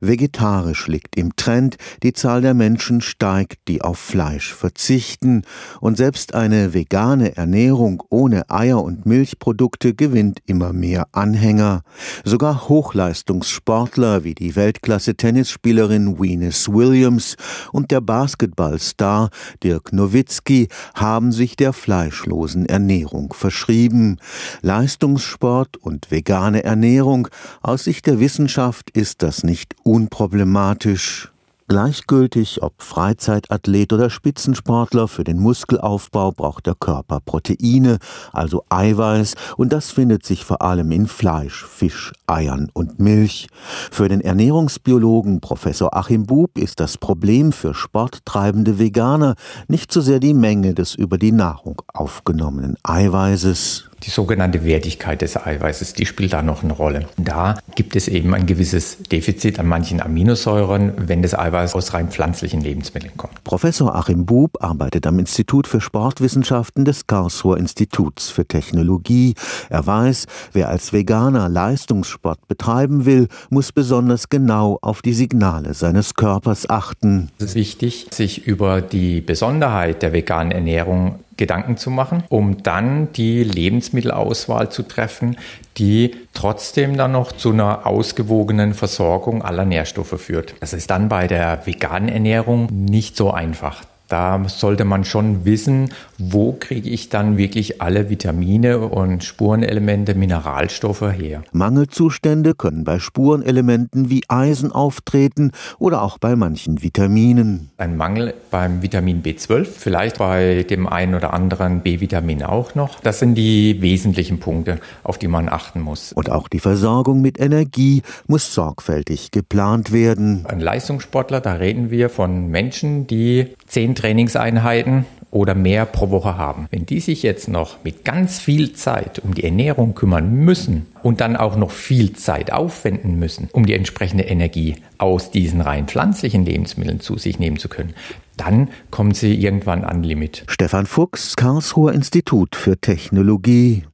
Vegetarisch liegt im Trend, die Zahl der Menschen steigt, die auf Fleisch verzichten, und selbst eine vegane Ernährung ohne Eier und Milchprodukte gewinnt immer mehr Anhänger. Sogar Hochleistungssportler wie die Weltklasse-Tennisspielerin Venus Williams und der Basketballstar Dirk Nowitzki haben sich der fleischlosen Ernährung verschrieben. Leistungssport und vegane Ernährung aus Sicht der Wissenschaft ist das nicht unproblematisch. Gleichgültig ob Freizeitathlet oder Spitzensportler, für den Muskelaufbau braucht der Körper Proteine, also Eiweiß, und das findet sich vor allem in Fleisch, Fisch, Eiern und Milch. Für den Ernährungsbiologen Professor Achim Bub ist das Problem für sporttreibende Veganer nicht so sehr die Menge des über die Nahrung aufgenommenen Eiweißes, die sogenannte Wertigkeit des Eiweißes, die spielt da noch eine Rolle. Da gibt es eben ein gewisses Defizit an manchen Aminosäuren, wenn das Eiweiß aus rein pflanzlichen Lebensmitteln kommt. Professor Achim Bub arbeitet am Institut für Sportwissenschaften des Karlsruher Instituts für Technologie. Er weiß, wer als Veganer Leistungssport betreiben will, muss besonders genau auf die Signale seines Körpers achten. Es ist wichtig, sich über die Besonderheit der veganen Ernährung Gedanken zu machen, um dann die Lebensmittelauswahl zu treffen, die trotzdem dann noch zu einer ausgewogenen Versorgung aller Nährstoffe führt. Das ist dann bei der veganen Ernährung nicht so einfach. Da sollte man schon wissen, wo kriege ich dann wirklich alle Vitamine und Spurenelemente, Mineralstoffe her. Mangelzustände können bei Spurenelementen wie Eisen auftreten oder auch bei manchen Vitaminen. Ein Mangel beim Vitamin B12, vielleicht bei dem einen oder anderen B-Vitamin auch noch. Das sind die wesentlichen Punkte, auf die man achten muss. Und auch die Versorgung mit Energie muss sorgfältig geplant werden. Ein Leistungssportler, da reden wir von Menschen, die zehn Trainingseinheiten oder mehr pro Woche haben. Wenn die sich jetzt noch mit ganz viel Zeit um die Ernährung kümmern müssen und dann auch noch viel Zeit aufwenden müssen, um die entsprechende Energie aus diesen rein pflanzlichen Lebensmitteln zu sich nehmen zu können, dann kommen sie irgendwann an Limit. Stefan Fuchs, Karlsruher Institut für Technologie.